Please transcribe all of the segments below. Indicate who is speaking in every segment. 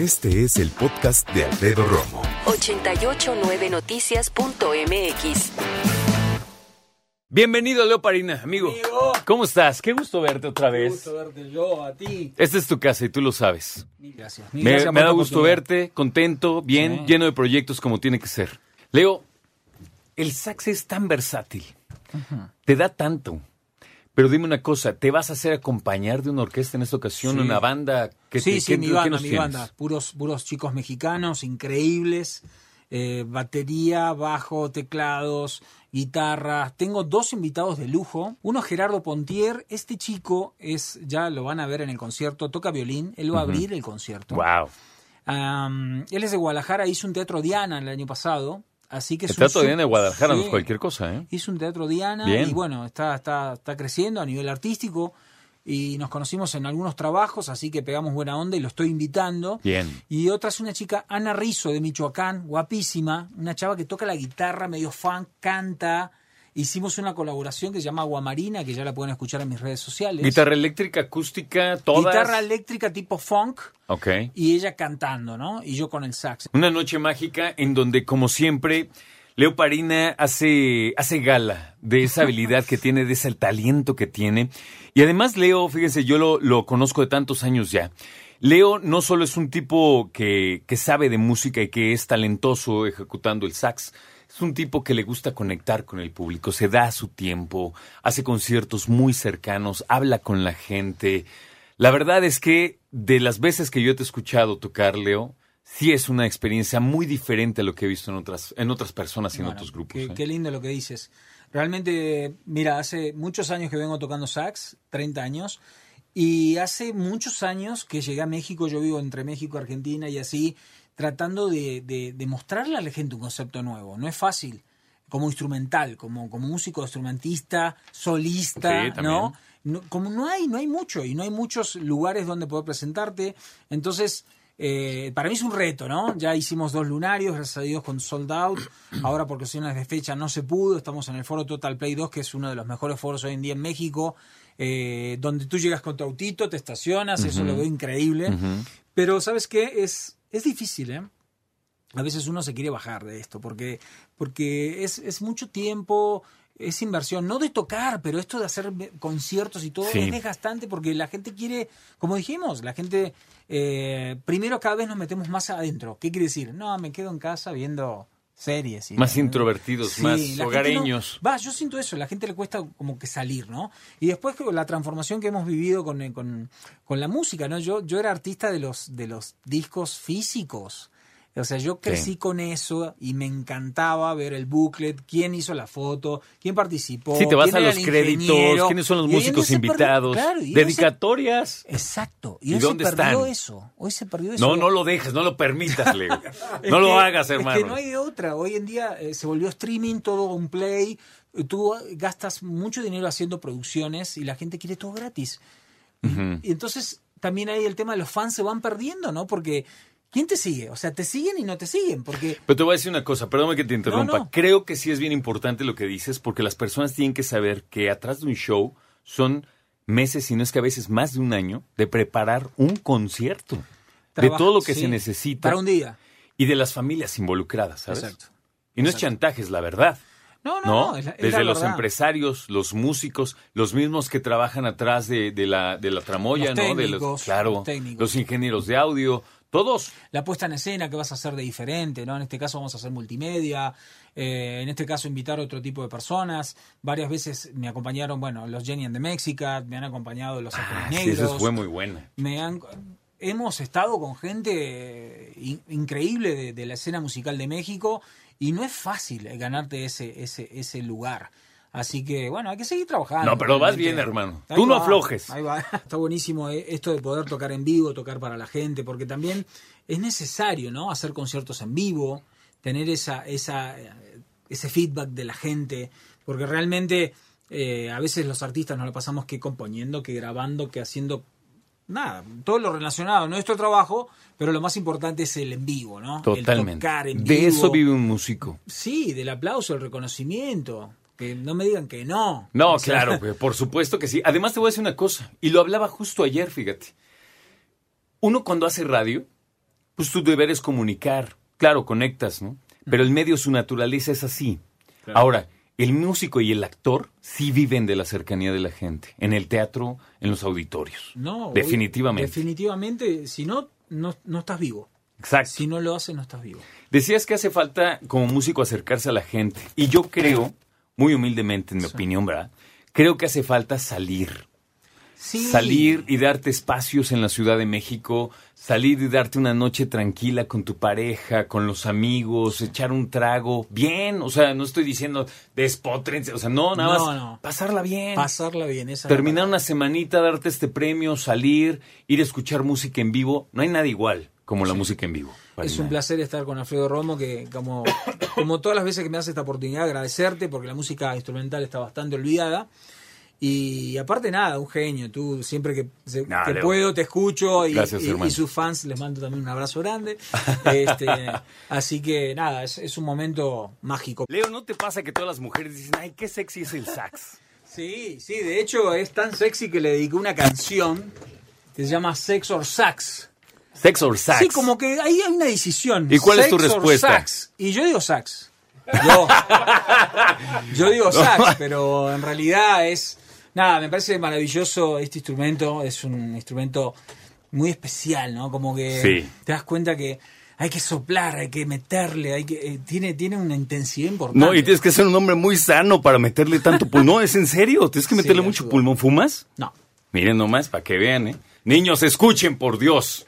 Speaker 1: Este es el podcast de Alfredo Romo.
Speaker 2: 889noticias.mx.
Speaker 3: Bienvenido, Leo Parina, amigo.
Speaker 4: Amigo.
Speaker 3: ¿Cómo estás? Qué gusto verte otra
Speaker 4: Qué
Speaker 3: vez.
Speaker 4: gusto verte yo, a ti.
Speaker 3: Esta es tu casa y tú lo sabes.
Speaker 4: Mil gracias. Mil
Speaker 3: Me,
Speaker 4: gracias
Speaker 3: me da gusto verte, contento, bien,
Speaker 4: Sí.
Speaker 3: lleno de proyectos como tiene que ser. Leo, el sax es tan versátil. Te da tanto. Pero dime una cosa, ¿te vas a hacer acompañar de una orquesta en esta ocasión,
Speaker 4: Sí.
Speaker 3: una banda? que
Speaker 4: Sí,
Speaker 3: te-
Speaker 4: sí, mi banda, mi
Speaker 3: tienes?
Speaker 4: banda. Puros, puros chicos mexicanos, increíbles. eh, batería, bajo, teclados, guitarras. Tengo dos invitados de lujo. Uno Gerardo Pontier. Este chico es, ya lo van a ver en el concierto, toca violín. Él va a abrir el concierto.
Speaker 3: Wow.
Speaker 4: Am, él es de Guadalajara, hizo un teatro Diana el año pasado. Así que es
Speaker 3: El
Speaker 4: un
Speaker 3: Teatro Diana de Guadalajara no es cualquier cosa, ¿eh?
Speaker 4: Hizo un teatro Diana
Speaker 3: Bien.
Speaker 4: y bueno, está, está, está creciendo a nivel artístico y nos conocimos en algunos trabajos, así que pegamos buena onda y lo estoy invitando.
Speaker 3: Bien.
Speaker 4: Y otra es una chica, Ana Rizo de Michoacán, guapísima, una chava que toca la guitarra, medio funk, canta. Hicimos una colaboración que se llama Aguamarina, que ya la pueden escuchar en mis redes sociales.
Speaker 3: Guitarra eléctrica, acústica, todas.
Speaker 4: Guitarra eléctrica tipo funk
Speaker 3: Ok.
Speaker 4: y ella cantando, ¿no? Y yo con el sax.
Speaker 3: Una noche mágica en donde, como siempre, Leo Parina hace, hace gala de esa habilidad que tiene, de ese talento que tiene. Y además, Leo, fíjense, yo lo, lo conozco de tantos años ya. Leo no solo es un tipo que, que sabe de música y que es talentoso ejecutando el sax, es un tipo que le gusta conectar con el público, se da su tiempo, hace conciertos muy cercanos, habla con la gente. La verdad es que de las veces que yo te he escuchado tocar, Leo, sí es una experiencia muy diferente a lo que he visto en otras, en otras personas y en otros grupos.
Speaker 4: Qué,
Speaker 3: ¿eh?
Speaker 4: qué lindo lo que dices. Realmente, mira, hace muchos años que vengo tocando sax, 30 años, y hace muchos años que llegué a México, yo vivo entre México y Argentina y así, tratando de, de- de mostrarle a la gente un concepto nuevo. No es fácil, como instrumental, como, como músico, instrumentista, solista,
Speaker 3: Sí.
Speaker 4: ¿no? No- Como no hay, no hay mucho, y no hay muchos lugares donde poder presentarte. Entonces, eh, para mí es un reto, ¿no? Ya hicimos dos lunarios, gracias a Dios, con Sold Out. Ahora, por cuestiones de fecha, no se pudo. Estamos en el foro Total Play 2, que es uno de los mejores foros hoy en día en México, eh, donde tú llegas con tu autito, te estacionas, eso lo veo increíble. Pero, ¿sabes qué? Es, es difícil, ¿eh? A veces uno se quiere bajar de esto, porque, porque es, es mucho tiempo, es inversión, no de tocar, pero esto de hacer conciertos y todo
Speaker 3: Sí.
Speaker 4: es desgastante porque la gente quiere, como dijimos, la gente, eh, primero cada vez nos metemos más adentro. ¿Qué quiere decir? No, me quedo en casa viendo series. y-
Speaker 3: Más introvertidos,
Speaker 4: Sí,
Speaker 3: más
Speaker 4: no-
Speaker 3: hogareños.
Speaker 4: va, yo siento eso, la gente le cuesta como que salir, ¿no? Y después con la transformación que hemos vivido con, eh, con, con la música, ¿no? Yo, yo era artista de los, de los discos físicos. O sea, yo crecí
Speaker 3: Sí.
Speaker 4: con eso y me encantaba ver el booklet, quién hizo la foto, quién participó.
Speaker 3: Sí, te vas
Speaker 4: quién
Speaker 3: a los créditos,
Speaker 4: ingeniero.
Speaker 3: quiénes son los
Speaker 4: Y
Speaker 3: músicos invitados,
Speaker 4: claro, se-
Speaker 3: dedicatorias.
Speaker 4: Exacto. Y,
Speaker 3: ¿Y
Speaker 4: hoy
Speaker 3: dónde
Speaker 4: se perdió
Speaker 3: están?
Speaker 4: eso. Hoy se perdió eso.
Speaker 3: No, no lo dejes, no lo permitas, Leo. No lo hagas, hermano.
Speaker 4: Es que no hay de otra. Hoy en día eh, se volvió streaming, todo un play. Tú gastas mucho dinero haciendo producciones y la gente quiere todo gratis. Y entonces también hay el tema de los fans se van perdiendo, ¿no? Porque ¿quién te sigue? O sea, te siguen y no te siguen. Porque
Speaker 3: Pero te voy a decir una cosa, perdóname que te interrumpa.
Speaker 4: No, no.
Speaker 3: Creo que sí es bien importante lo que dices, porque las personas tienen que saber que atrás de un show son meses, si no es que a veces más de un año, de preparar un concierto. de todo lo que
Speaker 4: sí,
Speaker 3: se necesita
Speaker 4: Para un día.
Speaker 3: y de las familias involucradas, ¿sabes?
Speaker 4: Exacto.
Speaker 3: Y no es chantaje, es la verdad.
Speaker 4: No, no,
Speaker 3: ¿no?
Speaker 4: no, es la- es
Speaker 3: Desde
Speaker 4: la
Speaker 3: los
Speaker 4: verdad.
Speaker 3: empresarios, los músicos, los mismos que trabajan atrás de, de la, de la tramoya,
Speaker 4: Los
Speaker 3: ¿no? De los, claro,
Speaker 4: los técnicos.
Speaker 3: los ingenieros de audio, todos.
Speaker 4: la puesta en escena que vas a hacer de diferente, ¿no? En este caso vamos a hacer multimedia, eh, en este caso invitar a otro tipo de personas. Varias veces me acompañaron, bueno, los Jenny and the me han acompañado los
Speaker 3: Ah, sí,
Speaker 4: Negros.
Speaker 3: esa fue muy buena.
Speaker 4: me han, hemos estado con gente eh, in- increíble de, de la escena musical de México y no es fácil ganarte ese, ese, ese lugar. Así que, bueno, hay que seguir trabajando.
Speaker 3: No, pero vas bien, hermano.
Speaker 4: Ahí
Speaker 3: Tú no aflojes.
Speaker 4: Ahí va. Está buenísimo eh, esto de poder tocar en vivo, tocar para la gente, porque también es necesario, ¿no? Hacer conciertos en vivo, tener esa, esa, eh, ese feedback de la gente, porque realmente eh, a veces los artistas nos lo pasamos que componiendo, que grabando, que haciendo nada, todo lo relacionado a nuestro trabajo, pero lo más importante es el en vivo, ¿no? El
Speaker 3: Totalmente.
Speaker 4: tocar en
Speaker 3: De
Speaker 4: vivo.
Speaker 3: eso vive un músico.
Speaker 4: Sí, del aplauso, el reconocimiento. Que no me digan que no.
Speaker 3: No,
Speaker 4: O sea,
Speaker 3: claro, por supuesto que sí. Además te voy a decir una cosa, y lo hablaba justo ayer, fíjate. Uno cuando hace radio, pues tu deber es comunicar. Claro, conectas, ¿no? Pero el medio, su naturaleza es así. Ahora, el músico y el actor sí viven de la cercanía de la gente, en el teatro, en los auditorios.
Speaker 4: No,
Speaker 3: definitivamente.
Speaker 4: Definitivamente, si no, no, no estás vivo.
Speaker 3: Exacto.
Speaker 4: Si no lo haces, no estás vivo.
Speaker 3: Decías que hace falta como músico acercarse a la gente. Y yo creo, muy humildemente, en mi opinión, ¿verdad? Creo que hace falta salir.
Speaker 4: Sí.
Speaker 3: Salir y darte espacios en la Ciudad de México, salir y darte una noche tranquila con tu pareja, con los amigos, echar un trago, bien, o sea, no estoy diciendo despotrense, o sea, no, nada
Speaker 4: No,
Speaker 3: más
Speaker 4: no.
Speaker 3: pasarla bien.
Speaker 4: Pasarla bien. Esa
Speaker 3: Terminar una semanita, darte este premio, salir, ir a escuchar música en vivo, no hay nada igual como la música en vivo.
Speaker 4: Es un placer estar con Alfredo Romo, que como, como todas las veces que me hace esta oportunidad, agradecerte, porque la música instrumental está bastante olvidada. Y aparte nada, un genio. Tú siempre que, se-
Speaker 3: Nah, Leo.
Speaker 4: puedo te escucho y,
Speaker 3: Gracias,
Speaker 4: y- y sus fans les mando también un abrazo grande. Este, así que nada, es, es un momento mágico.
Speaker 3: Leo, ¿no te pasa que todas las mujeres dicen, ay, qué sexy es el sax?
Speaker 4: Sí, sí, de hecho es tan sexy que le dediqué una canción que se llama Sex or Sax.
Speaker 3: Sex or sax.
Speaker 4: Sí, como que ahí hay una decisión.
Speaker 3: ¿Y cuál es tu
Speaker 4: Sex or
Speaker 3: respuesta?
Speaker 4: sax. Y yo digo sax. Yo, yo digo sax, pero en realidad es... Nada, me parece maravilloso este instrumento. Es un instrumento muy especial, ¿no? Como que
Speaker 3: Sí.
Speaker 4: te das cuenta que hay que soplar, hay que meterle, hay que eh, tiene, tiene una intensidad importante.
Speaker 3: No, y tienes que ser un hombre muy sano para meterle tanto pulmón. ¿Es en serio? ¿Tienes que meterle
Speaker 4: Sí,
Speaker 3: mucho
Speaker 4: ayuda.
Speaker 3: pulmón? ¿Fumas?
Speaker 4: No.
Speaker 3: Miren nomás, para que vean, ¿eh? Niños, escuchen, por Dios.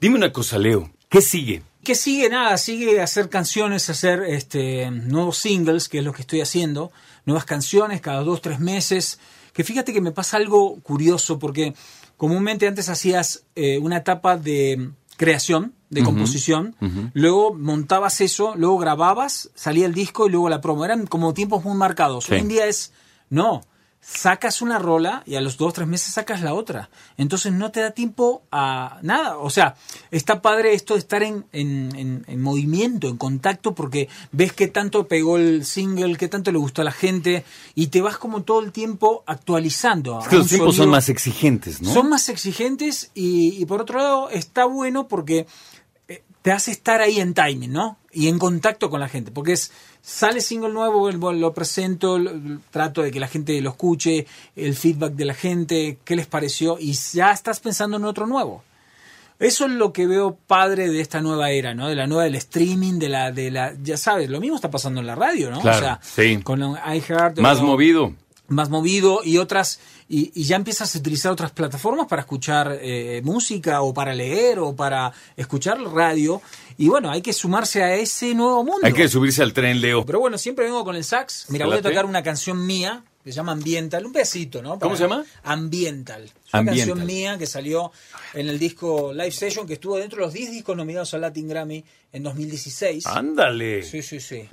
Speaker 3: Dime una cosa, Leo. ¿Qué sigue?
Speaker 4: que sigue nada, sigue hacer canciones, hacer este nuevos singles, que es lo que estoy haciendo, nuevas canciones cada dos, tres meses. Que fíjate que me pasa algo curioso, porque comúnmente antes hacías eh, una etapa de creación, de composición, luego montabas eso, luego grababas, salía el disco y luego la promo. Eran como tiempos muy marcados.
Speaker 3: Sí.
Speaker 4: Hoy en día es, no, sacas una rola y a los dos, tres meses sacas la otra. Entonces no te da tiempo a nada. O sea, está padre esto de estar en, en- en- en movimiento, en contacto, porque ves qué tanto pegó el single, qué tanto le gustó a la gente, y te vas como todo el tiempo actualizando.
Speaker 3: Es que los tiempos son más exigentes, ¿no?
Speaker 4: son más exigentes y, y por otro lado está bueno porque eh, te hace estar ahí en timing, ¿no? Y en contacto con la gente, porque es sale single nuevo, lo presento, lo- trato de que la gente lo escuche, el feedback de la gente, qué les pareció y ya estás pensando en otro nuevo. Eso es lo que veo padre de esta nueva era, ¿no? De la nueva del streaming, de la, de la, ya sabes, lo mismo está pasando en la radio, ¿no?
Speaker 3: Claro,
Speaker 4: o sea,
Speaker 3: sí.
Speaker 4: con iHeart.
Speaker 3: Más movido.
Speaker 4: Más movido y otras y, y ya empiezas a utilizar otras plataformas para escuchar eh, música o para leer o para escuchar radio. Y bueno hay que sumarse a ese nuevo mundo.
Speaker 3: Hay que subirse al tren, Leo.
Speaker 4: pero bueno siempre vengo con el sax. Mira
Speaker 3: ¿Te
Speaker 4: voy a tocar una canción mía que se llama Ambiental. Un pedacito no
Speaker 3: ¿Cómo se llama?
Speaker 4: Ambiental. Es una
Speaker 3: Ambiental.
Speaker 4: canción mía que salió en el disco Live Session que estuvo dentro de los 10 discos nominados al Latin Grammy en 2016
Speaker 3: Ándale.
Speaker 4: sí sí sí